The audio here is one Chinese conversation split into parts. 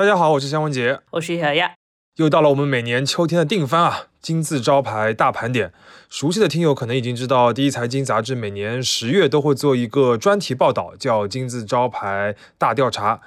大家好，我是香文杰，我是小亚。又到了我们每年秋天的定番啊，金字招牌大盘点。熟悉的听友可能已经知道，第一财经杂志每年十月都会做一个专题报道，叫金字招牌大调查。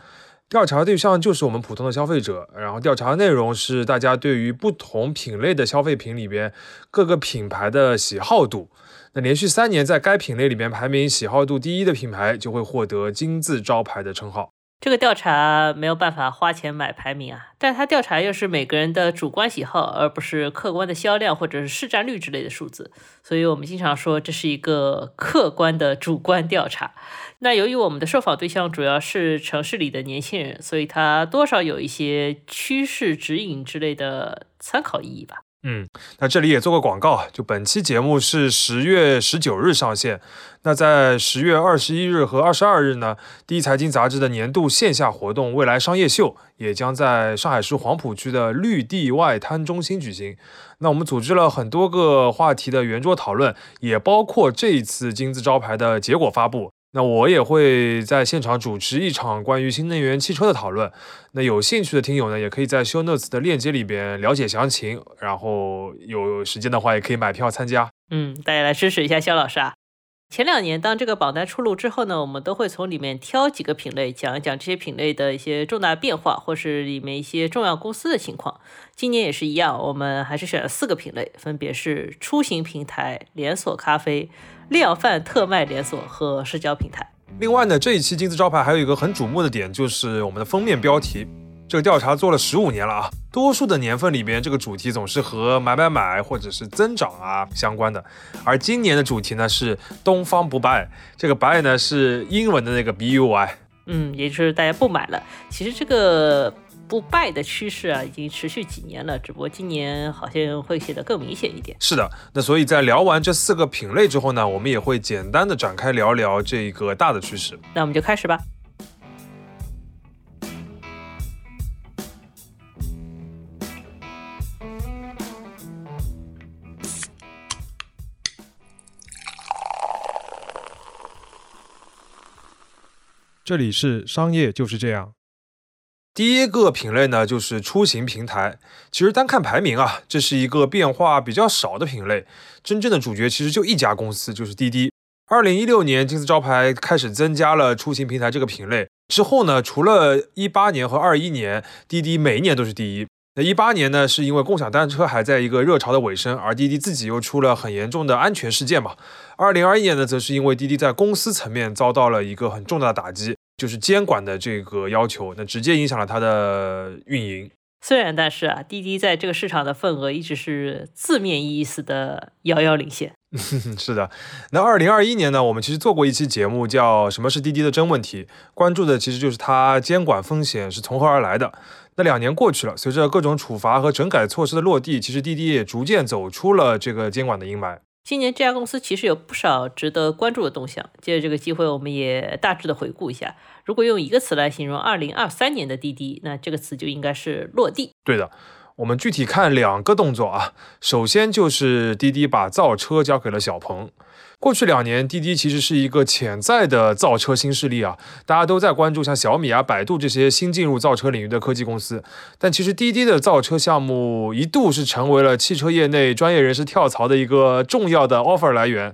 调查对象就是我们普通的消费者，然后调查内容是大家对于不同品类的消费品里边各个品牌的喜好度。那连续三年在该品类里边排名喜好度第一的品牌，就会获得金字招牌的称号。这个调查没有办法花钱买排名啊，但它调查又是每个人的主观喜好，而不是客观的销量或者是市占率之类的数字，所以我们经常说这是一个客观的主观调查。那由于我们的受访对象主要是城市里的年轻人，所以它多少有一些趋势指引之类的参考意义吧。嗯，那这里也做个广告，就本期节目是十月十九日上线。那在十月二十一日和二十二日呢，第一财经杂志的年度线下活动——未来商业秀，也将在上海市黄浦区的绿地外滩中心举行。那我们组织了很多个话题的圆桌讨论，也包括这一次金字招牌的结果发布。那我也会在现场主持一场关于新能源汽车的讨论。那有兴趣的听友呢，也可以在修 Notes 的链接里边了解详情。然后有时间的话，也可以买票参加。嗯，大家来支持一下肖老师啊。前两年，当这个榜单出炉之后呢，我们都会从里面挑几个品类，讲一讲这些品类的一些重大变化，或是里面一些重要公司的情况。今年也是一样，我们还是选了四个品类，分别是出行平台、连锁咖啡、量贩特卖连锁和社交平台。另外呢，这一期金字招牌还有一个很瞩目的点，就是我们的封面标题。这个调查做了十五年了啊，多数的年份里边，这个主题总是和买买买或者是增长啊相关的。而今年的主题呢是东方不败，这个 buy 呢是英文的那个 b u y，嗯，也就是大家不买了。其实这个不败的趋势啊，已经持续几年了，只不过今年好像会显得更明显一点。是的，那所以在聊完这四个品类之后呢，我们也会简单的展开聊聊这个大的趋势。那我们就开始吧。这里是商业就是这样。第一个品类呢，就是出行平台。其实单看排名啊，这是一个变化比较少的品类。真正的主角其实就一家公司，就是滴滴。二零一六年金字招牌开始增加了出行平台这个品类之后呢，除了一八年和二一年，滴滴每一年都是第一。那一八年呢，是因为共享单车还在一个热潮的尾声，而滴滴自己又出了很严重的安全事件嘛。二零二一年呢，则是因为滴滴在公司层面遭到了一个很重大的打击，就是监管的这个要求，那直接影响了它的运营。虽然，但是啊，滴滴在这个市场的份额一直是字面意思的遥遥领先。是的，那二零二一年呢，我们其实做过一期节目，叫《什么是滴滴的真问题》，关注的其实就是它监管风险是从何而来的。那两年过去了，随着各种处罚和整改措施的落地，其实滴滴也逐渐走出了这个监管的阴霾。今年这家公司其实有不少值得关注的动向。借着这个机会，我们也大致的回顾一下。如果用一个词来形容2023年的滴滴，那这个词就应该是落地。对的。我们具体看两个动作啊，首先就是滴滴把造车交给了小鹏。过去两年，滴滴其实是一个潜在的造车新势力啊，大家都在关注像小米啊、百度这些新进入造车领域的科技公司。但其实滴滴的造车项目一度是成为了汽车业内专业人士跳槽的一个重要的 offer 来源。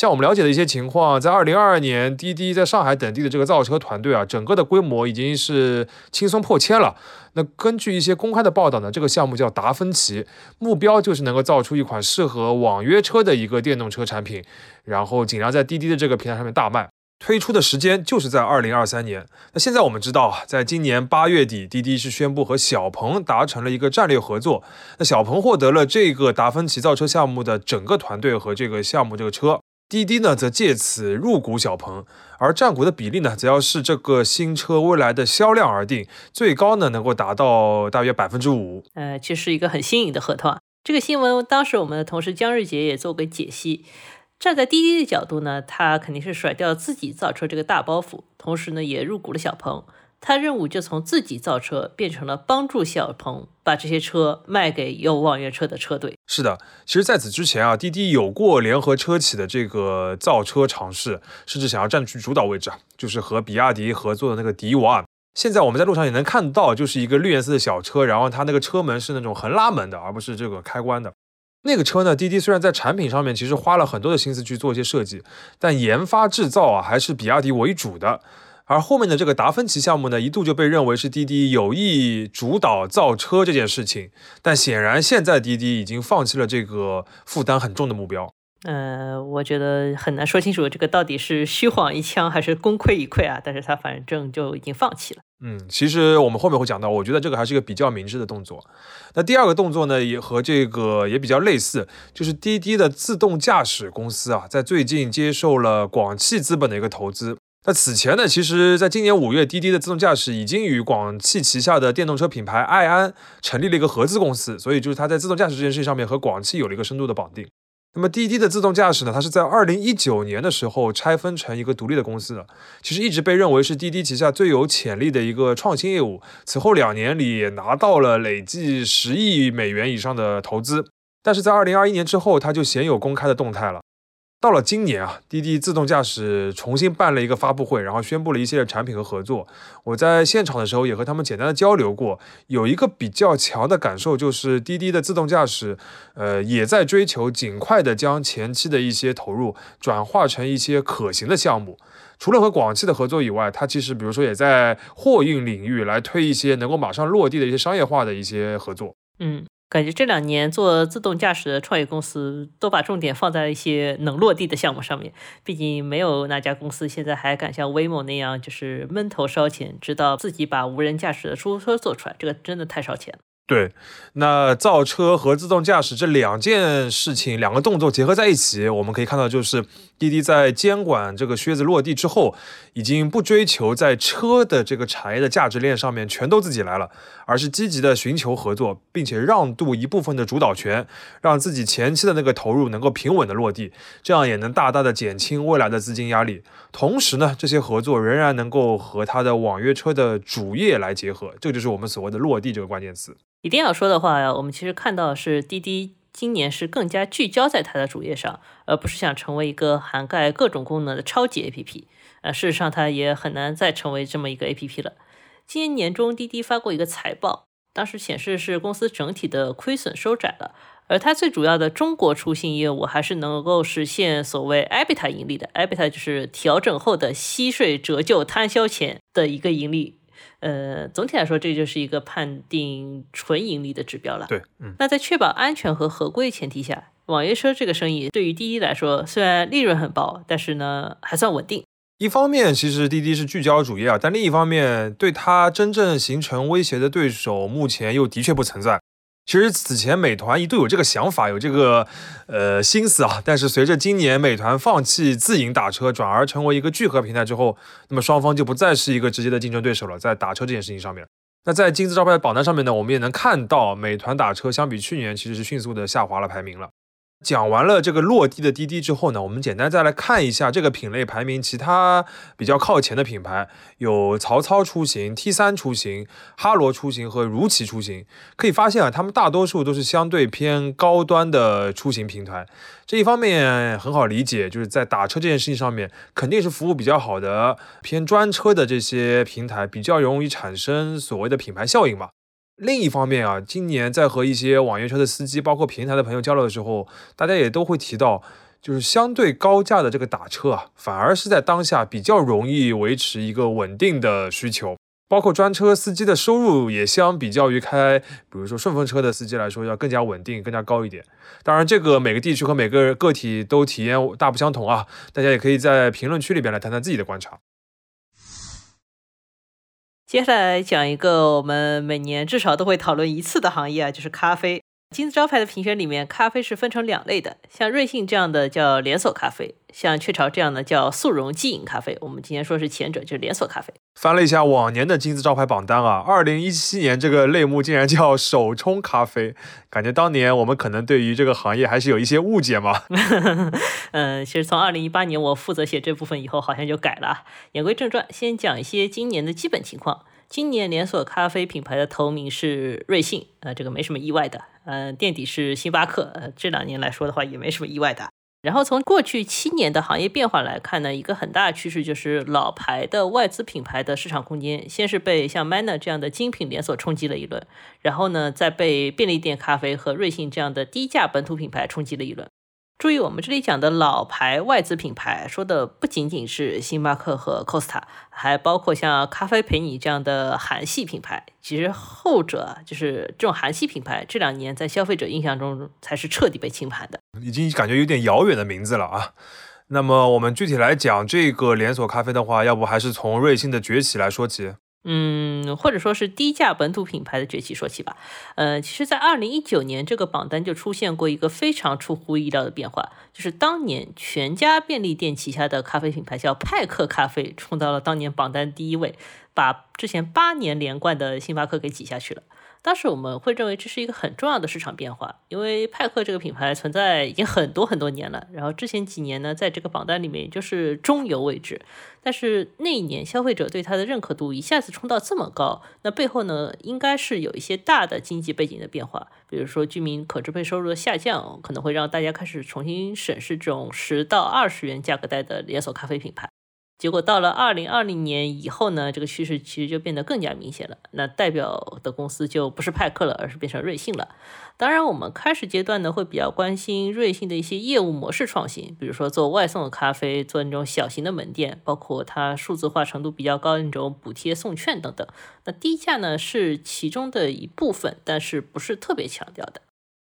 像我们了解的一些情况，在二零二二年，滴滴在上海等地的这个造车团队啊，整个的规模已经是轻松破千了。那根据一些公开的报道呢，这个项目叫达芬奇，目标就是能够造出一款适合网约车的一个电动车产品，然后尽量在滴滴的这个平台上面大卖。推出的时间就是在二零二三年。那现在我们知道，在今年八月底，滴滴是宣布和小鹏达成了一个战略合作。那小鹏获得了这个达芬奇造车项目的整个团队和这个项目这个车。滴滴呢，则借此入股小鹏，而占股的比例呢，则要视这个新车未来的销量而定，最高呢能够达到大约百分之五。呃，其实是一个很新颖的合同啊。这个新闻当时我们的同事姜日杰也做过解析。站在滴滴的角度呢，他肯定是甩掉自己造车这个大包袱，同时呢也入股了小鹏。他任务就从自己造车变成了帮助小鹏把这些车卖给有网约车的车队。是的，其实在此之前啊，滴滴有过联合车企的这个造车尝试，甚至想要占据主导位置啊，就是和比亚迪合作的那个迪 One。现在我们在路上也能看到，就是一个绿颜色的小车，然后它那个车门是那种横拉门的，而不是这个开关的。那个车呢，滴滴虽然在产品上面其实花了很多的心思去做一些设计，但研发制造啊还是比亚迪为主的。而后面的这个达芬奇项目呢，一度就被认为是滴滴有意主导造车这件事情。但显然现在滴滴已经放弃了这个负担很重的目标。呃，我觉得很难说清楚这个到底是虚晃一枪还是功亏一篑啊。但是他反正就已经放弃了。嗯，其实我们后面会讲到，我觉得这个还是一个比较明智的动作。那第二个动作呢，也和这个也比较类似，就是滴滴的自动驾驶公司啊，在最近接受了广汽资本的一个投资。那此前呢，其实在今年五月，滴滴的自动驾驶已经与广汽旗下的电动车品牌爱安成立了一个合资公司，所以就是它在自动驾驶这件事情上面和广汽有了一个深度的绑定。那么滴滴的自动驾驶呢？它是在二零一九年的时候拆分成一个独立的公司的，其实一直被认为是滴滴旗下最有潜力的一个创新业务。此后两年里也拿到了累计十亿美元以上的投资，但是在二零二一年之后，它就鲜有公开的动态了。到了今年啊，滴滴自动驾驶重新办了一个发布会，然后宣布了一系列产品和合作。我在现场的时候也和他们简单的交流过，有一个比较强的感受就是滴滴的自动驾驶，呃，也在追求尽快的将前期的一些投入转化成一些可行的项目。除了和广汽的合作以外，它其实比如说也在货运领域来推一些能够马上落地的一些商业化的一些合作。嗯。感觉这两年做自动驾驶的创业公司都把重点放在了一些能落地的项目上面。毕竟没有哪家公司现在还敢像 Waymo 那样，就是闷头烧钱，直到自己把无人驾驶的出租车做出来。这个真的太烧钱了。对，那造车和自动驾驶这两件事情，两个动作结合在一起，我们可以看到，就是滴滴在监管这个靴子落地之后，已经不追求在车的这个产业的价值链上面全都自己来了，而是积极的寻求合作，并且让渡一部分的主导权，让自己前期的那个投入能够平稳的落地，这样也能大大的减轻未来的资金压力。同时呢，这些合作仍然能够和它的网约车的主业来结合，这就是我们所谓的落地这个关键词。一定要说的话，我们其实看到是滴滴今年是更加聚焦在它的主页上，而不是想成为一个涵盖各种功能的超级 APP。呃，事实上它也很难再成为这么一个 APP 了。今年年中，滴滴发过一个财报，当时显示是公司整体的亏损收窄了，而它最主要的中国出行业务还是能够实现所谓 EBITDA 盈利的。EBITDA 就是调整后的息税折旧摊销前的一个盈利。呃，总体来说，这就是一个判定纯盈利的指标了。对，嗯，那在确保安全和合规前提下，网约车这个生意对于滴滴来说，虽然利润很薄，但是呢，还算稳定。一方面，其实滴滴是聚焦主业啊，但另一方面，对它真正形成威胁的对手，目前又的确不存在。其实此前美团一度有这个想法，有这个呃心思啊，但是随着今年美团放弃自营打车，转而成为一个聚合平台之后，那么双方就不再是一个直接的竞争对手了，在打车这件事情上面。那在金字招牌榜单上面呢，我们也能看到，美团打车相比去年其实是迅速的下滑了排名了。讲完了这个落地的滴滴之后呢，我们简单再来看一下这个品类排名其他比较靠前的品牌，有曹操出行、T 三出行、哈罗出行和如祺出行。可以发现啊，他们大多数都是相对偏高端的出行平台。这一方面很好理解，就是在打车这件事情上面，肯定是服务比较好的偏专车的这些平台比较容易产生所谓的品牌效应嘛。另一方面啊，今年在和一些网约车的司机，包括平台的朋友交流的时候，大家也都会提到，就是相对高价的这个打车啊，反而是在当下比较容易维持一个稳定的需求，包括专车司机的收入也相比较于开，比如说顺风车的司机来说，要更加稳定、更加高一点。当然，这个每个地区和每个个体都体验大不相同啊，大家也可以在评论区里边来谈谈自己的观察。接下来讲一个我们每年至少都会讨论一次的行业啊，就是咖啡。金字招牌的评选里面，咖啡是分成两类的，像瑞幸这样的叫连锁咖啡，像雀巢这样的叫速溶即饮咖啡。我们今天说是前者，就是连锁咖啡。翻了一下往年的金字招牌榜单啊，二零一七年这个类目竟然叫手冲咖啡，感觉当年我们可能对于这个行业还是有一些误解嘛。嗯，其实从二零一八年我负责写这部分以后，好像就改了。言归正传，先讲一些今年的基本情况。今年连锁咖啡品牌的头名是瑞幸，呃，这个没什么意外的。嗯，垫底是星巴克，呃，这两年来说的话也没什么意外的。然后从过去七年的行业变化来看呢，一个很大的趋势就是老牌的外资品牌的市场空间，先是被像 Manner 这样的精品连锁冲击了一轮，然后呢，再被便利店咖啡和瑞幸这样的低价本土品牌冲击了一轮。注意，我们这里讲的老牌外资品牌，说的不仅仅是星巴克和 Costa，还包括像咖啡陪你这样的韩系品牌。其实后者就是这种韩系品牌，这两年在消费者印象中才是彻底被清盘的，已经感觉有点遥远的名字了啊。那么我们具体来讲这个连锁咖啡的话，要不还是从瑞幸的崛起来说起。嗯，或者说是低价本土品牌的崛起说起吧。呃，其实，在二零一九年这个榜单就出现过一个非常出乎意料的变化，就是当年全家便利店旗下的咖啡品牌叫派克咖啡冲到了当年榜单第一位，把之前八年连冠的星巴克给挤下去了。当时我们会认为这是一个很重要的市场变化，因为派克这个品牌存在已经很多很多年了，然后之前几年呢，在这个榜单里面就是中游位置，但是那一年消费者对它的认可度一下子冲到这么高，那背后呢，应该是有一些大的经济背景的变化，比如说居民可支配收入的下降，可能会让大家开始重新审视这种十到二十元价格带的连锁咖啡品牌。结果到了二零二零年以后呢，这个趋势其实就变得更加明显了。那代表的公司就不是派克了，而是变成瑞幸了。当然，我们开始阶段呢会比较关心瑞幸的一些业务模式创新，比如说做外送的咖啡，做那种小型的门店，包括它数字化程度比较高的那种补贴送券等等。那低价呢是其中的一部分，但是不是特别强调的。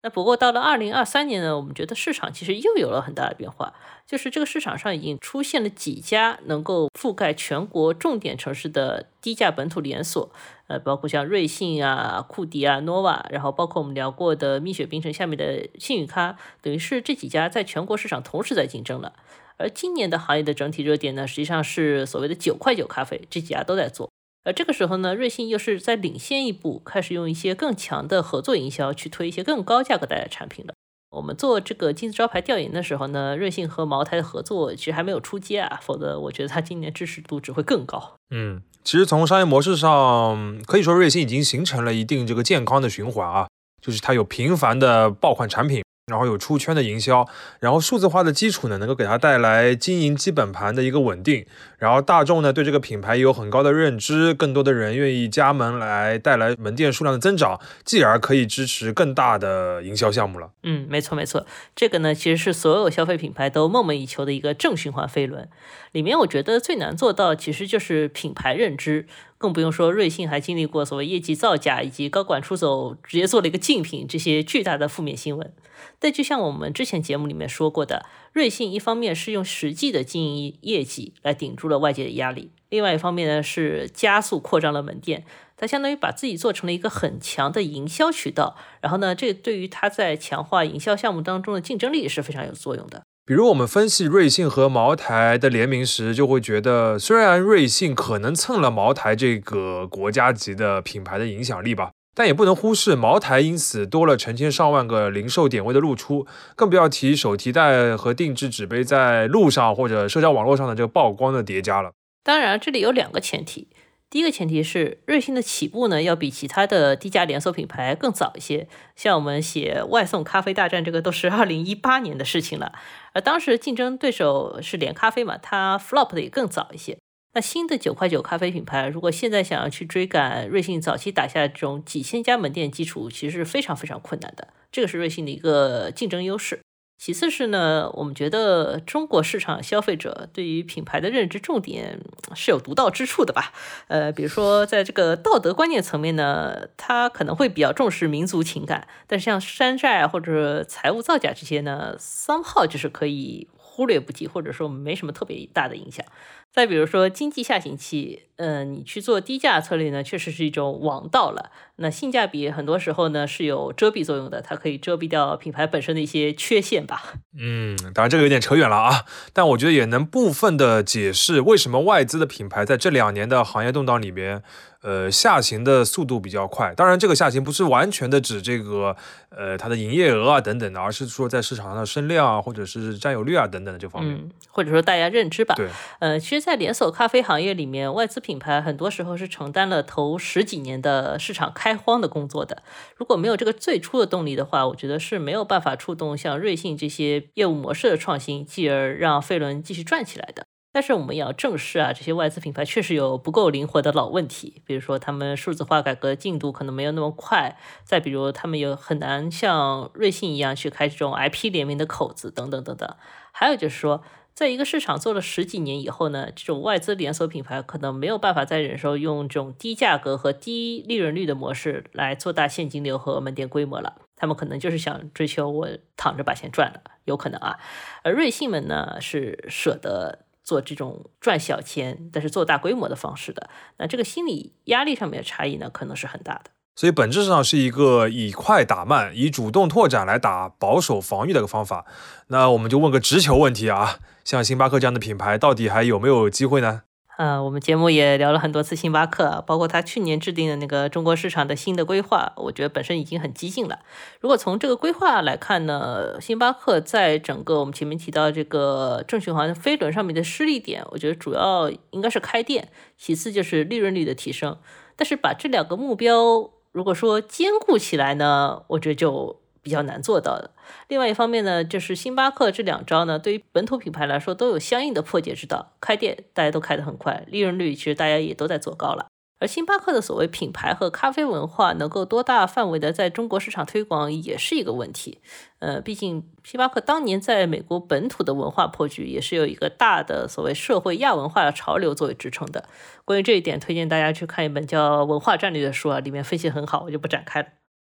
那不过到了二零二三年呢，我们觉得市场其实又有了很大的变化，就是这个市场上已经出现了几家能够覆盖全国重点城市的低价本土连锁，呃，包括像瑞幸啊、库迪啊、nova，然后包括我们聊过的蜜雪冰城下面的幸运咖，等于是这几家在全国市场同时在竞争了。而今年的行业的整体热点呢，实际上是所谓的九块九咖啡，这几家都在做。而这个时候呢，瑞幸又是在领先一步，开始用一些更强的合作营销去推一些更高价格带的产品了。我们做这个金字招牌调研的时候呢，瑞幸和茅台的合作其实还没有出街啊，否则我觉得它今年支持度只会更高。嗯，其实从商业模式上可以说，瑞幸已经形成了一定这个健康的循环啊，就是它有频繁的爆款产品。然后有出圈的营销，然后数字化的基础呢，能够给它带来经营基本盘的一个稳定，然后大众呢对这个品牌也有很高的认知，更多的人愿意加盟来带来门店数量的增长，继而可以支持更大的营销项目了。嗯，没错没错，这个呢其实是所有消费品牌都梦寐以求的一个正循环飞轮。里面我觉得最难做到其实就是品牌认知。更不用说，瑞幸还经历过所谓业绩造假以及高管出走，直接做了一个竞品这些巨大的负面新闻。但就像我们之前节目里面说过的，瑞幸一方面是用实际的经营业绩来顶住了外界的压力，另外一方面呢是加速扩张了门店，它相当于把自己做成了一个很强的营销渠道。然后呢，这对于它在强化营销项目当中的竞争力是非常有作用的。比如我们分析瑞幸和茅台的联名时，就会觉得，虽然瑞幸可能蹭了茅台这个国家级的品牌的影响力吧，但也不能忽视茅台因此多了成千上万个零售点位的露出，更不要提手提袋和定制纸杯在路上或者社交网络上的这个曝光的叠加了。当然，这里有两个前提。第一个前提是，瑞幸的起步呢，要比其他的低价连锁品牌更早一些。像我们写外送咖啡大战，这个都是二零一八年的事情了。而当时竞争对手是连咖啡嘛，它 flop 的也更早一些。那新的九块九咖啡品牌，如果现在想要去追赶瑞幸早期打下这种几千家门店基础，其实是非常非常困难的。这个是瑞幸的一个竞争优势。其次是呢，我们觉得中国市场消费者对于品牌的认知重点是有独到之处的吧？呃，比如说在这个道德观念层面呢，他可能会比较重视民族情感，但是像山寨或者财务造假这些呢三号就是可以忽略不计，或者说没什么特别大的影响。再比如说经济下行期，嗯，你去做低价策略呢，确实是一种王道了。那性价比很多时候呢是有遮蔽作用的，它可以遮蔽掉品牌本身的一些缺陷吧。嗯，当然这个有点扯远了啊，但我觉得也能部分的解释为什么外资的品牌在这两年的行业动荡里边，呃，下行的速度比较快。当然，这个下行不是完全的指这个呃它的营业额啊等等的，而是说在市场上的声量啊，或者是占有率啊等等的这方面。嗯，或者说大家认知吧。对，呃，其实，在连锁咖啡行业里面，外资品牌很多时候是承担了头十几年的市场开荒的工作的。如果没有这个最初的动力的话，我觉得是没有办法触动像瑞幸这些业务模式的创新，继而让飞轮继续转起来的。但是我们也要正视啊，这些外资品牌确实有不够灵活的老问题，比如说他们数字化改革进度可能没有那么快，再比如他们有很难像瑞幸一样去开这种 IP 联名的口子等等等等。还有就是说，在一个市场做了十几年以后呢，这种外资连锁品牌可能没有办法再忍受用这种低价格和低利润率的模式来做大现金流和门店规模了。他们可能就是想追求我躺着把钱赚了，有可能啊。而瑞幸们呢，是舍得。做这种赚小钱，但是做大规模的方式的，那这个心理压力上面的差异呢，可能是很大的。所以本质上是一个以快打慢，以主动拓展来打保守防御的一个方法。那我们就问个直球问题啊，像星巴克这样的品牌，到底还有没有机会呢？呃，我们节目也聊了很多次星巴克，包括他去年制定的那个中国市场的新的规划，我觉得本身已经很激进了。如果从这个规划来看呢，星巴克在整个我们前面提到这个正循环飞轮上面的失力点，我觉得主要应该是开店，其次就是利润率的提升。但是把这两个目标如果说兼顾起来呢，我觉得就。比较难做到的。另外一方面呢，就是星巴克这两招呢，对于本土品牌来说都有相应的破解之道。开店大家都开得很快，利润率其实大家也都在做高了。而星巴克的所谓品牌和咖啡文化能够多大范围的在中国市场推广，也是一个问题。呃，毕竟星巴克当年在美国本土的文化破局，也是有一个大的所谓社会亚文化的潮流作为支撑的。关于这一点，推荐大家去看一本叫《文化战略》的书啊，里面分析很好，我就不展开了。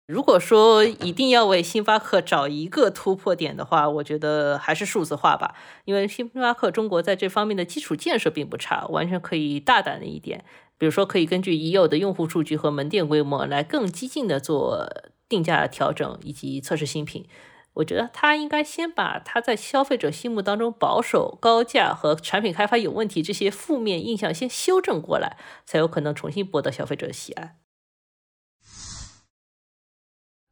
如果说一定要为星巴克找一个突破点的话，我觉得还是数字化吧。因为星巴克中国在这方面的基础建设并不差，完全可以大胆的一点，比如说可以根据已有的用户数据和门店规模来更激进的做定价调整以及测试新品。我觉得他应该先把他在消费者心目当中保守、高价和产品开发有问题这些负面印象先修正过来，才有可能重新博得消费者的喜爱。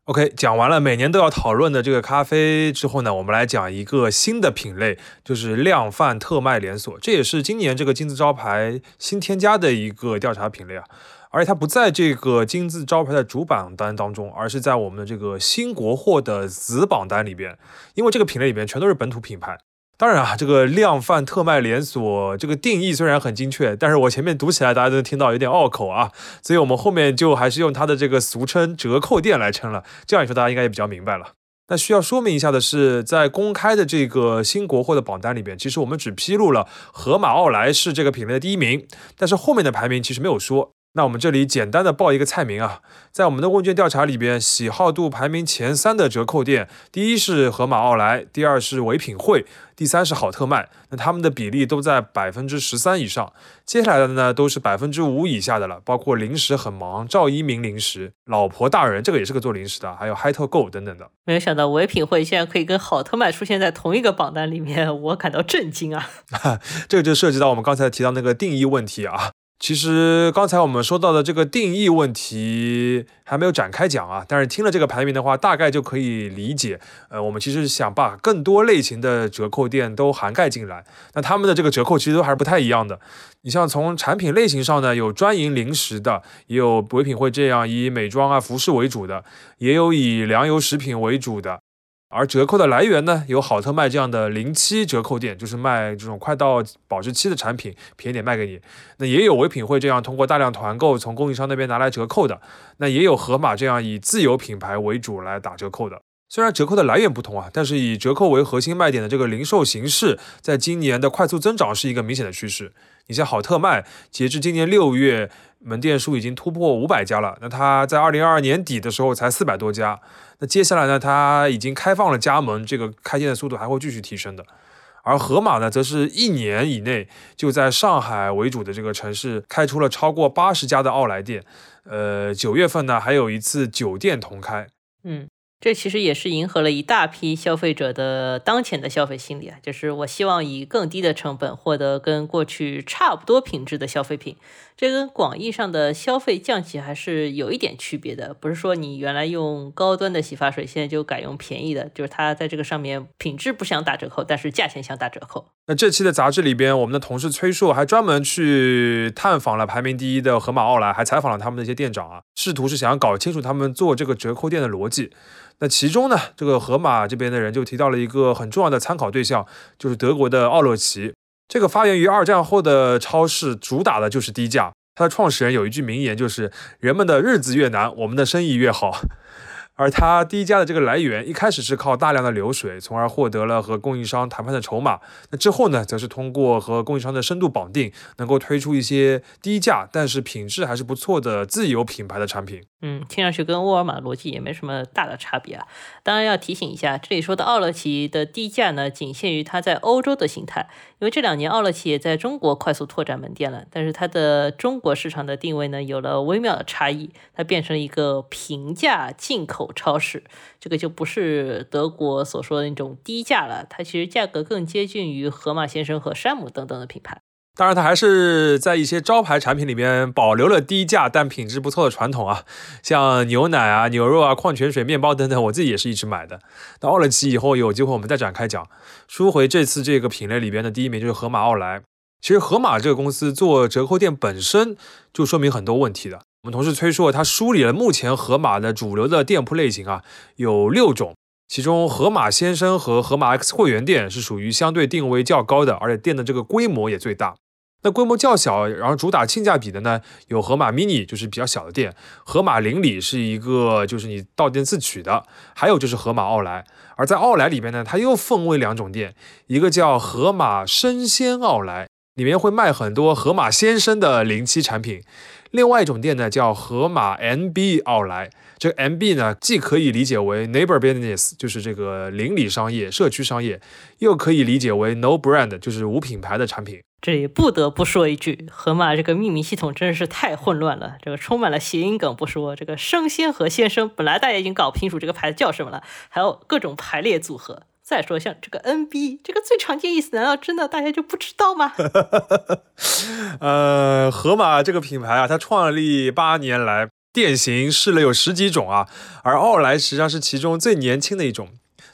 OK，讲完了每年都要讨论的这个咖啡之后呢，我们来讲一个新的品类，就是量贩特卖连锁。这也是今年这个金字招牌新添加的一个调查品类啊，而且它不在这个金字招牌的主榜单当中，而是在我们的这个新国货的子榜单里边，因为这个品类里边全都是本土品牌。当然啊，这个量贩特卖连锁这个定义虽然很精确，但是我前面读起来大家都听到有点拗口啊，所以我们后面就还是用它的这个俗称折扣店来称了。这样一说，大家应该也比较明白了。那需要说明一下的是，在公开的这个新国货的榜单里边，其实我们只披露了盒马奥莱是这个品类的第一名，但是后面的排名其实没有说。那我们这里简单的报一个菜名啊，在我们的问卷调查里边，喜好度排名前三的折扣店，第一是盒马奥莱，第二是唯品会，第三是好特卖。那他们的比例都在百分之十三以上。接下来的呢，都是百分之五以下的了，包括零食很忙、赵一鸣零食、老婆大人，这个也是个做零食的，还有嗨特购等等的。没有想到唯品会现在可以跟好特卖出现在同一个榜单里面，我感到震惊啊！这个就涉及到我们刚才提到那个定义问题啊。其实刚才我们说到的这个定义问题还没有展开讲啊，但是听了这个排名的话，大概就可以理解。呃，我们其实想把更多类型的折扣店都涵盖进来，那他们的这个折扣其实都还是不太一样的。你像从产品类型上呢，有专营零食的，也有唯品会这样以美妆啊、服饰为主的，也有以粮油食品为主的。而折扣的来源呢，有好特卖这样的零七折扣店，就是卖这种快到保质期的产品，便宜点卖给你。那也有唯品会这样通过大量团购从供应商那边拿来折扣的。那也有盒马这样以自有品牌为主来打折扣的。虽然折扣的来源不同啊，但是以折扣为核心卖点的这个零售形式，在今年的快速增长是一个明显的趋势。你像好特卖，截至今年六月。门店数已经突破五百家了，那它在二零二二年底的时候才四百多家，那接下来呢，它已经开放了加盟，这个开店的速度还会继续提升的。而盒马呢，则是一年以内就在上海为主的这个城市开出了超过八十家的奥莱店，呃，九月份呢还有一次酒店同开。嗯，这其实也是迎合了一大批消费者的当前的消费心理啊，就是我希望以更低的成本获得跟过去差不多品质的消费品。这跟广义上的消费降级还是有一点区别的，不是说你原来用高端的洗发水，现在就改用便宜的，就是它在这个上面品质不想打折扣，但是价钱想打折扣。那这期的杂志里边，我们的同事崔硕还专门去探访了排名第一的盒马奥莱，还采访了他们的一些店长啊，试图是想要搞清楚他们做这个折扣店的逻辑。那其中呢，这个河马这边的人就提到了一个很重要的参考对象，就是德国的奥乐奇。这个发源于二战后的超市，主打的就是低价。它的创始人有一句名言，就是“人们的日子越难，我们的生意越好”。而它低价的这个来源，一开始是靠大量的流水，从而获得了和供应商谈判的筹码。那之后呢，则是通过和供应商的深度绑定，能够推出一些低价但是品质还是不错的自有品牌的产品。嗯，听上去跟沃尔玛逻辑也没什么大的差别啊。当然要提醒一下，这里说的奥乐奇的低价呢，仅限于它在欧洲的形态，因为这两年奥乐奇也在中国快速拓展门店了，但是它的中国市场的定位呢，有了微妙的差异，它变成了一个平价进口。超市这个就不是德国所说的那种低价了，它其实价格更接近于盒马鲜生和山姆等等的品牌。当然，它还是在一些招牌产品里面保留了低价但品质不错的传统啊，像牛奶啊、牛肉啊、矿泉水、面包等等，我自己也是一直买的。那奥乐奇以后有机会我们再展开讲。说回这次这个品类里边的第一名就是盒马奥莱。其实盒马这个公司做折扣店本身就说明很多问题的。我们同事崔硕他梳理了目前盒马的主流的店铺类型啊，有六种，其中盒马先生和盒马 X 会员店是属于相对定位较高的，而且店的这个规模也最大。那规模较小，然后主打性价比的呢，有盒马 mini，就是比较小的店；盒马邻里是一个就是你到店自取的，还有就是盒马奥莱。而在奥莱里边呢，它又分为两种店，一个叫盒马生鲜奥莱，里面会卖很多盒马先生的临期产品。另外一种店呢，叫盒马 NB 奥莱。这个 NB 呢，既可以理解为 neighbor business，就是这个邻里商业、社区商业，又可以理解为 no brand，就是无品牌的产品。这里不得不说一句，盒马这个命名系统真是太混乱了，这个充满了谐音梗不说，这个生鲜和先生本来大家已经搞不清楚这个牌子叫什么了，还有各种排列组合。再说，像这个 NB 这个最常见意思，难道真的大家就不知道吗？呃，盒马这个品牌啊，它创立八年来，店型试了有十几种啊，而奥莱实际上是其中最年轻的一种。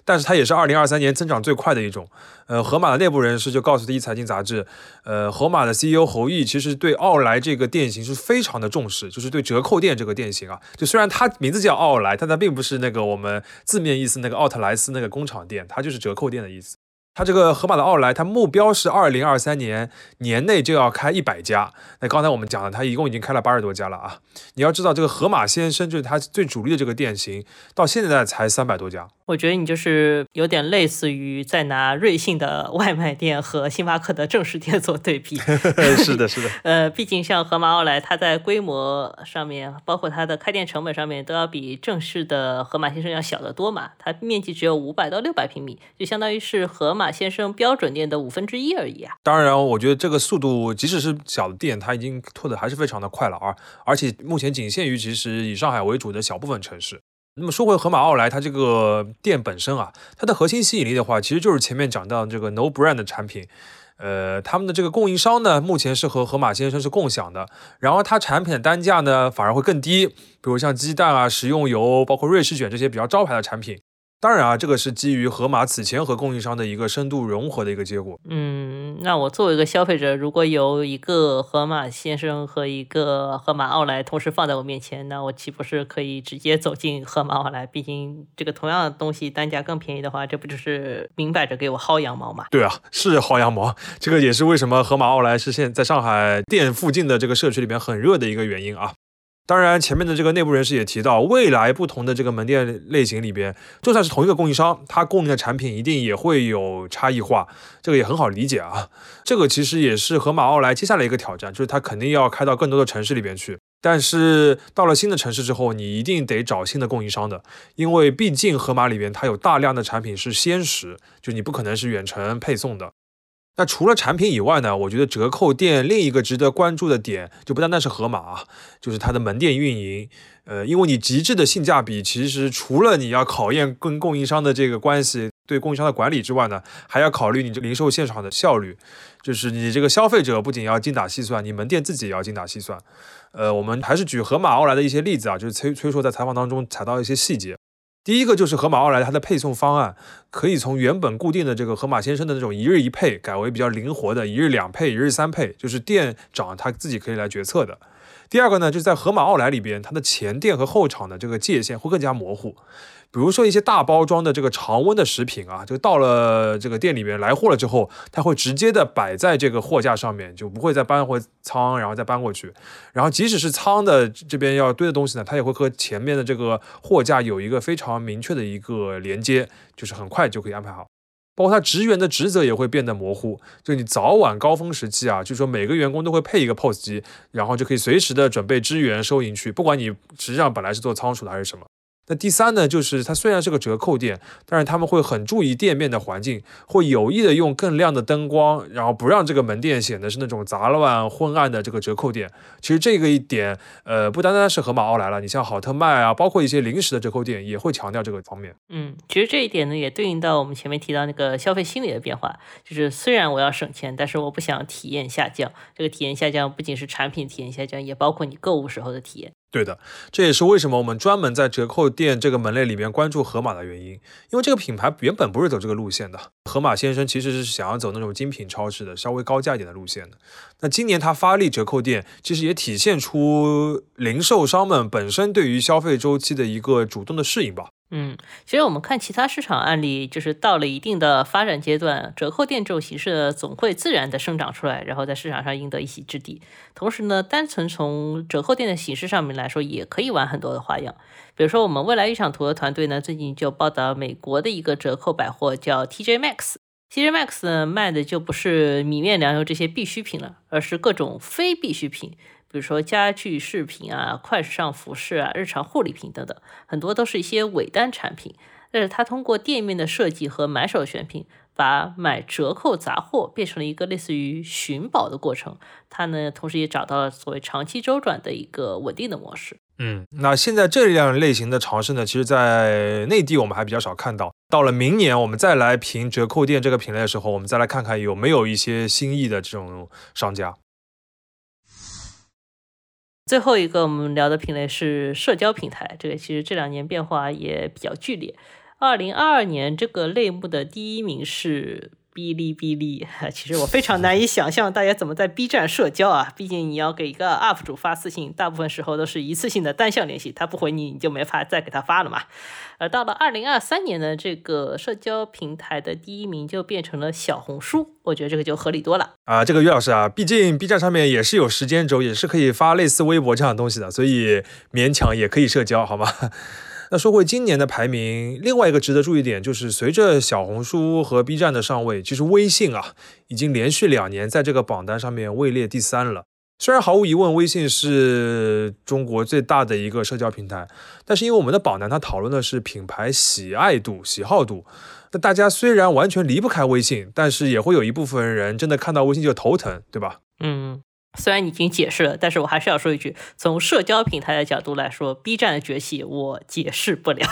但是它也是二零二三年增长最快的一种。呃，盒马的内部人士就告诉第一财经杂志，呃，盒马的 CEO 侯毅其实对奥莱这个店型是非常的重视，就是对折扣店这个店型啊，就虽然它名字叫奥莱，但它并不是那个我们字面意思那个奥特莱斯那个工厂店，它就是折扣店的意思。它这个盒马的奥莱，它目标是二零二三年年内就要开一百家。那刚才我们讲了，它一共已经开了八十多家了啊！你要知道，这个盒马先生就是它最主力的这个店型，到现在才三百多家。我觉得你就是有点类似于在拿瑞幸的外卖店和星巴克的正式店做对比。是的，是的。呃，毕竟像盒马奥莱，它在规模上面，包括它的开店成本上面，都要比正式的盒马先生要小得多嘛。它面积只有五百到六百平米，就相当于是盒马。先生标准店的五分之一而已啊！当然，我觉得这个速度，即使是小的店，它已经拓的还是非常的快了啊！而且目前仅限于其实以上海为主的小部分城市。那么说回盒马奥莱，它这个店本身啊，它的核心吸引力的话，其实就是前面讲到这个 No Brand 的产品。呃，他们的这个供应商呢，目前是和盒马先生是共享的，然后它产品的单价呢反而会更低，比如像鸡蛋啊、食用油，包括瑞士卷这些比较招牌的产品。当然啊，这个是基于盒马此前和供应商的一个深度融合的一个结果。嗯，那我作为一个消费者，如果有一个盒马先生和一个盒马奥莱同时放在我面前，那我岂不是可以直接走进盒马奥莱？毕竟这个同样的东西单价更便宜的话，这不就是明摆着给我薅羊毛吗？对啊，是薅羊毛。这个也是为什么盒马奥莱是现在上海店附近的这个社区里面很热的一个原因啊。当然，前面的这个内部人士也提到，未来不同的这个门店类型里边，就算是同一个供应商，它供应的产品一定也会有差异化，这个也很好理解啊。这个其实也是盒马奥莱接下来一个挑战，就是它肯定要开到更多的城市里边去。但是到了新的城市之后，你一定得找新的供应商的，因为毕竟盒马里边它有大量的产品是鲜食，就你不可能是远程配送的。那除了产品以外呢，我觉得折扣店另一个值得关注的点，就不单单是盒马啊，就是它的门店运营。呃，因为你极致的性价比，其实除了你要考验跟供应商的这个关系，对供应商的管理之外呢，还要考虑你这零售现场的效率。就是你这个消费者不仅要精打细算，你门店自己也要精打细算。呃，我们还是举盒马奥莱的一些例子啊，就是崔崔硕在采访当中踩到一些细节。第一个就是盒马奥莱它的配送方案，可以从原本固定的这个盒马先生的那种一日一配，改为比较灵活的一日两配、一日三配，就是店长他自己可以来决策的。第二个呢，就是在盒马奥莱里边，它的前店和后厂的这个界限会更加模糊。比如说一些大包装的这个常温的食品啊，就到了这个店里面来货了之后，它会直接的摆在这个货架上面，就不会再搬回仓，然后再搬过去。然后即使是仓的这边要堆的东西呢，它也会和前面的这个货架有一个非常明确的一个连接，就是很快就可以安排好。包括他职员的职责也会变得模糊，就你早晚高峰时期啊，就说每个员工都会配一个 POS 机，然后就可以随时的准备支援收银区，不管你实际上本来是做仓储的还是什么。那第三呢，就是它虽然是个折扣店，但是他们会很注意店面的环境，会有意的用更亮的灯光，然后不让这个门店显得是那种杂乱昏暗的这个折扣店。其实这个一点，呃，不单单是盒马奥莱了，你像好特卖啊，包括一些零食的折扣店也会强调这个方面。嗯，其实这一点呢，也对应到我们前面提到那个消费心理的变化，就是虽然我要省钱，但是我不想体验下降。这个体验下降不仅是产品体验下降，也包括你购物时候的体验。对的，这也是为什么我们专门在折扣店这个门类里面关注盒马的原因。因为这个品牌原本不是走这个路线的，盒马先生其实是想要走那种精品超市的，稍微高价一点的路线的。那今年他发力折扣店，其实也体现出零售商们本身对于消费周期的一个主动的适应吧。嗯，其实我们看其他市场案例，就是到了一定的发展阶段，折扣店这种形式总会自然的生长出来，然后在市场上赢得一席之地。同时呢，单纯从折扣店的形式上面来说，也可以玩很多的花样。比如说，我们未来一场图的团队呢，最近就报道美国的一个折扣百货叫 TJ Max。TJ Max 呢卖的就不是米面粮油这些必需品了，而是各种非必需品。比如说家具饰品啊、快时尚服饰啊、日常护理品等等，很多都是一些尾单产品。但是它通过店面的设计和买手选品，把买折扣杂货变成了一个类似于寻宝的过程。它呢，同时也找到了所谓长期周转的一个稳定的模式。嗯，那现在这样类型的尝试呢，其实在内地我们还比较少看到。到了明年，我们再来评折扣店这个品类的时候，我们再来看看有没有一些新意的这种商家。最后一个我们聊的品类是社交平台，这个其实这两年变化也比较剧烈。二零二二年这个类目的第一名是。哔哩哔哩，其实我非常难以想象大家怎么在 B 站社交啊！毕竟你要给一个 UP 主发私信，大部分时候都是一次性的单向联系，他不回你，你就没法再给他发了嘛。而到了二零二三年呢，这个社交平台的第一名就变成了小红书，我觉得这个就合理多了啊。这个岳老师啊，毕竟 B 站上面也是有时间轴，也是可以发类似微博这样的东西的，所以勉强也可以社交，好吗？那说回今年的排名，另外一个值得注意点就是，随着小红书和 B 站的上位，其实微信啊已经连续两年在这个榜单上面位列第三了。虽然毫无疑问，微信是中国最大的一个社交平台，但是因为我们的榜单它讨论的是品牌喜爱度、喜好度，那大家虽然完全离不开微信，但是也会有一部分人真的看到微信就头疼，对吧？嗯。虽然你已经解释了，但是我还是要说一句，从社交平台的角度来说，B 站的崛起我解释不了。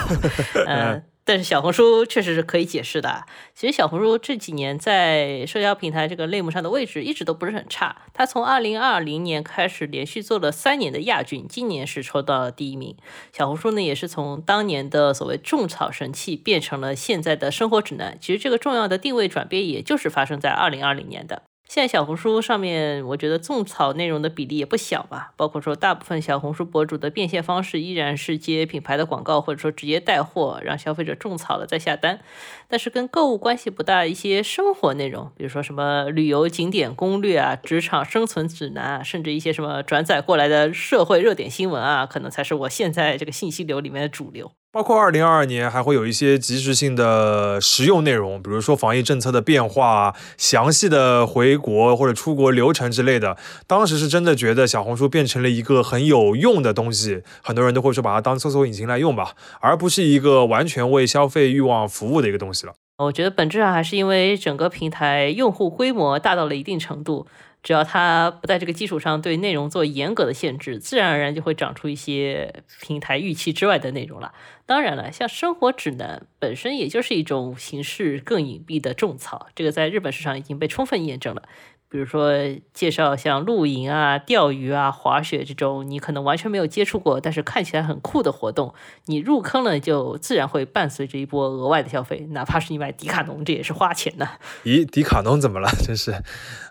嗯，但是小红书确实是可以解释的。其实小红书这几年在社交平台这个类目上的位置一直都不是很差。它从二零二零年开始连续做了三年的亚军，今年是抽到了第一名。小红书呢，也是从当年的所谓种草神器变成了现在的生活指南。其实这个重要的定位转变，也就是发生在二零二零年的。现在小红书上面，我觉得种草内容的比例也不小吧。包括说，大部分小红书博主的变现方式依然是接品牌的广告，或者说直接带货，让消费者种草了再下单。但是跟购物关系不大一些生活内容，比如说什么旅游景点攻略啊、职场生存指南啊，甚至一些什么转载过来的社会热点新闻啊，可能才是我现在这个信息流里面的主流。包括二零二二年还会有一些即时性的实用内容，比如说防疫政策的变化、详细的回国或者出国流程之类的。当时是真的觉得小红书变成了一个很有用的东西，很多人都会说把它当搜索引擎来用吧，而不是一个完全为消费欲望服务的一个东西了。我觉得本质上还是因为整个平台用户规模大到了一定程度。只要它不在这个基础上对内容做严格的限制，自然而然就会长出一些平台预期之外的内容了。当然了，像生活指南本身也就是一种形式更隐蔽的种草，这个在日本市场已经被充分验证了。比如说介绍像露营啊、钓鱼啊、滑雪这种你可能完全没有接触过，但是看起来很酷的活动，你入坑了就自然会伴随着一波额外的消费，哪怕是你买迪卡侬，这也是花钱的。咦，迪卡侬怎么了？真是，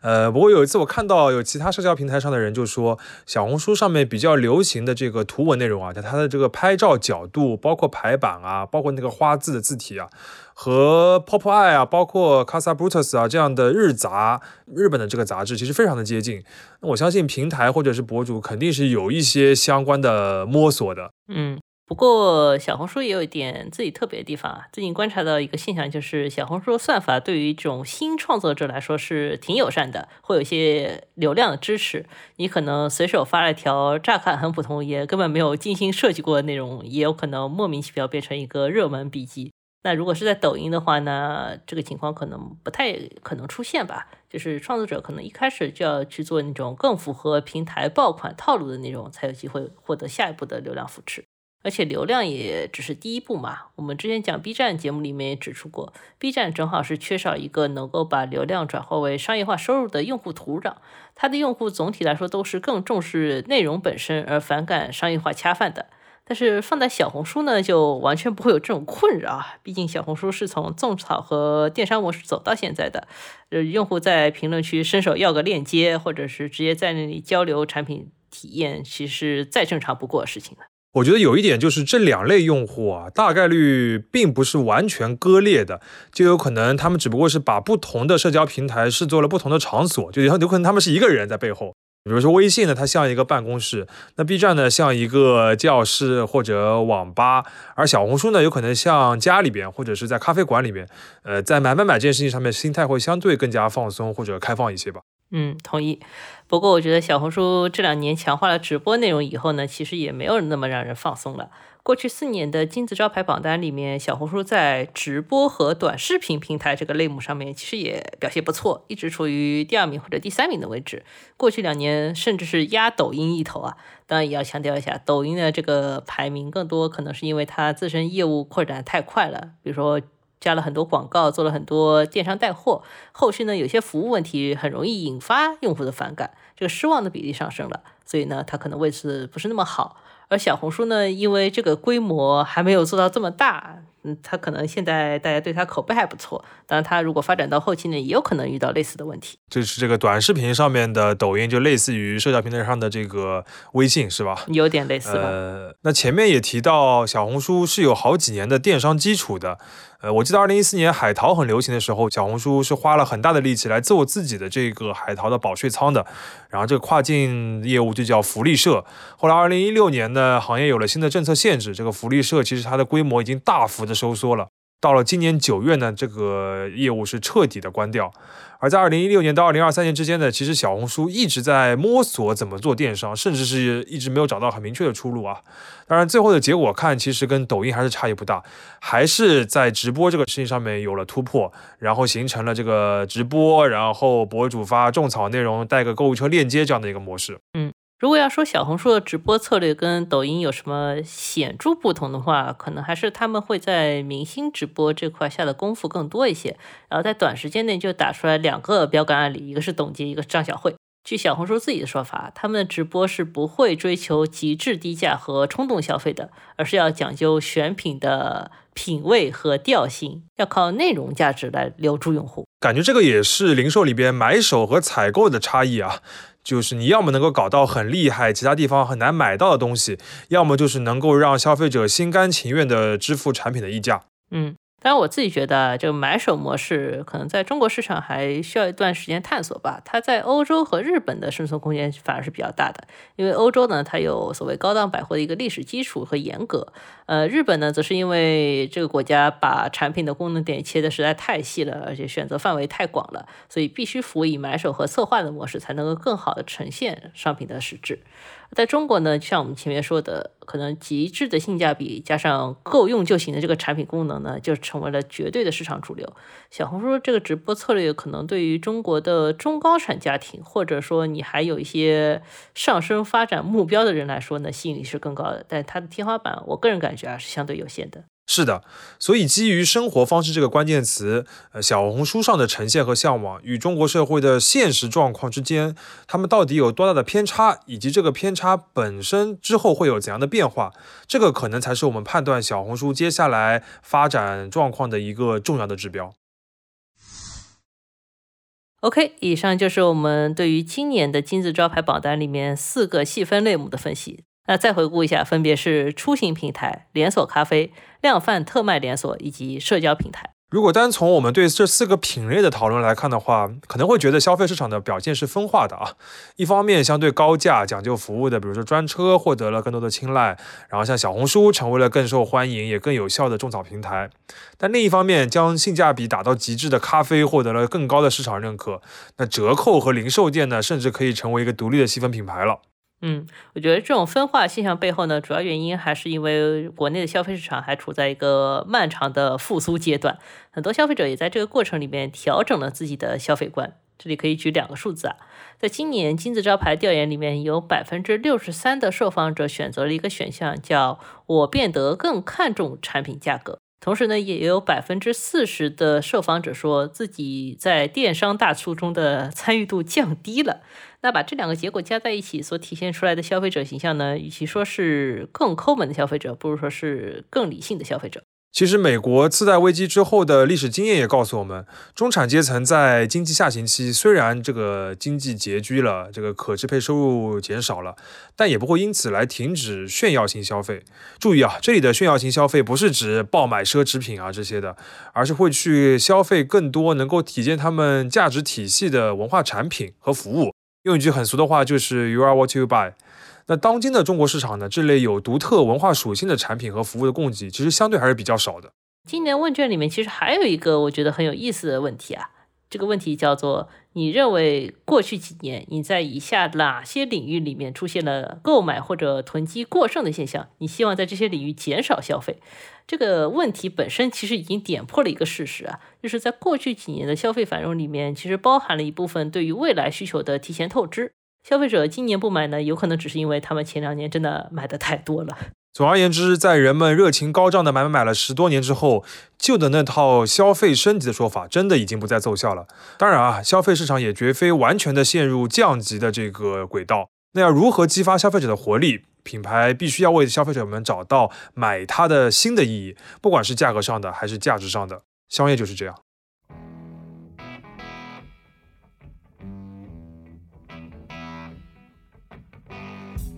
呃，不过有一次我看到有其他社交平台上的人就说，小红书上面比较流行的这个图文内容啊，它的这个拍照角度，包括排版啊，包括那个花字的字体啊。和 Pop Eye 啊，包括 Casa Brutus 啊这样的日杂，日本的这个杂志其实非常的接近。那我相信平台或者是博主肯定是有一些相关的摸索的。嗯，不过小红书也有一点自己特别的地方啊。最近观察到一个现象，就是小红书算法对于这种新创作者来说是挺友善的，会有一些流量的支持。你可能随手发了一条乍看很普通，也根本没有精心设计过的内容，也有可能莫名其妙变成一个热门笔记。那如果是在抖音的话呢，这个情况可能不太可能出现吧。就是创作者可能一开始就要去做那种更符合平台爆款套路的内容，才有机会获得下一步的流量扶持。而且流量也只是第一步嘛。我们之前讲 B 站节目里面也指出过，B 站正好是缺少一个能够把流量转化为商业化收入的用户土壤。它的用户总体来说都是更重视内容本身，而反感商业化恰饭的。但是放在小红书呢，就完全不会有这种困扰啊！毕竟小红书是从种草和电商模式走到现在的，呃，用户在评论区伸手要个链接，或者是直接在那里交流产品体验，其实再正常不过的事情了。我觉得有一点就是这两类用户啊，大概率并不是完全割裂的，就有可能他们只不过是把不同的社交平台视作了不同的场所，就有可能他们是一个人在背后。比如说微信呢，它像一个办公室；那 B 站呢，像一个教室或者网吧；而小红书呢，有可能像家里边或者是在咖啡馆里边。呃，在买买买这件事情上面，心态会相对更加放松或者开放一些吧。嗯，同意。不过我觉得小红书这两年强化了直播内容以后呢，其实也没有那么让人放松了。过去四年的金字招牌榜单里面，小红书在直播和短视频平台这个类目上面，其实也表现不错，一直处于第二名或者第三名的位置。过去两年甚至是压抖音一头啊！当然也要强调一下，抖音的这个排名更多可能是因为它自身业务扩展太快了，比如说加了很多广告，做了很多电商带货，后续呢有些服务问题很容易引发用户的反感，这个失望的比例上升了，所以呢它可能位置不是那么好。而小红书呢，因为这个规模还没有做到这么大，嗯，他可能现在大家对他口碑还不错。当然，他如果发展到后期呢，也有可能遇到类似的问题。就是这个短视频上面的抖音，就类似于社交平台上的这个微信，是吧？有点类似吧。呃，那前面也提到，小红书是有好几年的电商基础的。呃，我记得二零一四年海淘很流行的时候，小红书是花了很大的力气来做自己的这个海淘的保税仓的。然后这个跨境业务就叫福利社。后来二零一六年呢，行业有了新的政策限制，这个福利社其实它的规模已经大幅的收缩了。到了今年九月呢，这个业务是彻底的关掉。而在二零一六年到二零二三年之间呢，其实小红书一直在摸索怎么做电商，甚至是一直没有找到很明确的出路啊。当然，最后的结果看，其实跟抖音还是差异不大，还是在直播这个事情上面有了突破，然后形成了这个直播，然后博主发种草内容，带个购物车链接这样的一个模式。嗯。如果要说小红书的直播策略跟抖音有什么显著不同的话，可能还是他们会在明星直播这块下的功夫更多一些，然后在短时间内就打出来两个标杆案例，一个是董洁，一个是张小慧。据小红书自己的说法，他们的直播是不会追求极致低价和冲动消费的，而是要讲究选品的品味和调性，要靠内容价值来留住用户。感觉这个也是零售里边买手和采购的差异啊。就是你要么能够搞到很厉害，其他地方很难买到的东西，要么就是能够让消费者心甘情愿的支付产品的溢价。嗯。当然我自己觉得，这个买手模式可能在中国市场还需要一段时间探索吧。它在欧洲和日本的生存空间反而是比较大的，因为欧洲呢，它有所谓高档百货的一个历史基础和严格。呃，日本呢，则是因为这个国家把产品的功能点切的实在太细了，而且选择范围太广了，所以必须辅以买手和策划的模式，才能够更好的呈现商品的实质。在中国呢，像我们前面说的，可能极致的性价比加上够用就行的这个产品功能呢，就成为了绝对的市场主流。小红书这个直播策略，可能对于中国的中高产家庭，或者说你还有一些上升发展目标的人来说呢，吸引力是更高的。但它的天花板，我个人感觉啊，是相对有限的。是的，所以基于生活方式这个关键词，呃，小红书上的呈现和向往与中国社会的现实状况之间，他们到底有多大的偏差，以及这个偏差本身之后会有怎样的变化，这个可能才是我们判断小红书接下来发展状况的一个重要的指标。OK，以上就是我们对于今年的金字招牌榜单里面四个细分类目的分析。那再回顾一下，分别是出行平台、连锁咖啡、量贩特卖连锁以及社交平台。如果单从我们对这四个品类的讨论来看的话，可能会觉得消费市场的表现是分化的啊。一方面，相对高价讲究服务的，比如说专车，获得了更多的青睐，然后像小红书成为了更受欢迎也更有效的种草平台。但另一方面，将性价比打到极致的咖啡获得了更高的市场认可。那折扣和零售店呢，甚至可以成为一个独立的细分品牌了。嗯，我觉得这种分化现象背后呢，主要原因还是因为国内的消费市场还处在一个漫长的复苏阶段，很多消费者也在这个过程里面调整了自己的消费观。这里可以举两个数字啊，在今年金字招牌调研里面，有百分之六十三的受访者选择了一个选项，叫我变得更看重产品价格。同时呢，也有百分之四十的受访者说自己在电商大促中的参与度降低了。那把这两个结果加在一起，所体现出来的消费者形象呢，与其说是更抠门的消费者，不如说是更理性的消费者。其实，美国次贷危机之后的历史经验也告诉我们，中产阶层在经济下行期虽然这个经济拮据了，这个可支配收入减少了，但也不会因此来停止炫耀性消费。注意啊，这里的炫耀性消费不是指爆买奢侈品啊这些的，而是会去消费更多能够体现他们价值体系的文化产品和服务。用一句很俗的话，就是 “You are what you buy”。那当今的中国市场呢，这类有独特文化属性的产品和服务的供给，其实相对还是比较少的。今年问卷里面，其实还有一个我觉得很有意思的问题啊。这个问题叫做：你认为过去几年你在以下哪些领域里面出现了购买或者囤积过剩的现象？你希望在这些领域减少消费？这个问题本身其实已经点破了一个事实啊，就是在过去几年的消费繁荣里面，其实包含了一部分对于未来需求的提前透支。消费者今年不买呢，有可能只是因为他们前两年真的买的太多了。总而言之，在人们热情高涨的买买买了十多年之后，旧的那套消费升级的说法真的已经不再奏效了。当然啊，消费市场也绝非完全的陷入降级的这个轨道。那要如何激发消费者的活力？品牌必须要为消费者们找到买它的新的意义，不管是价格上的还是价值上的。香叶就是这样。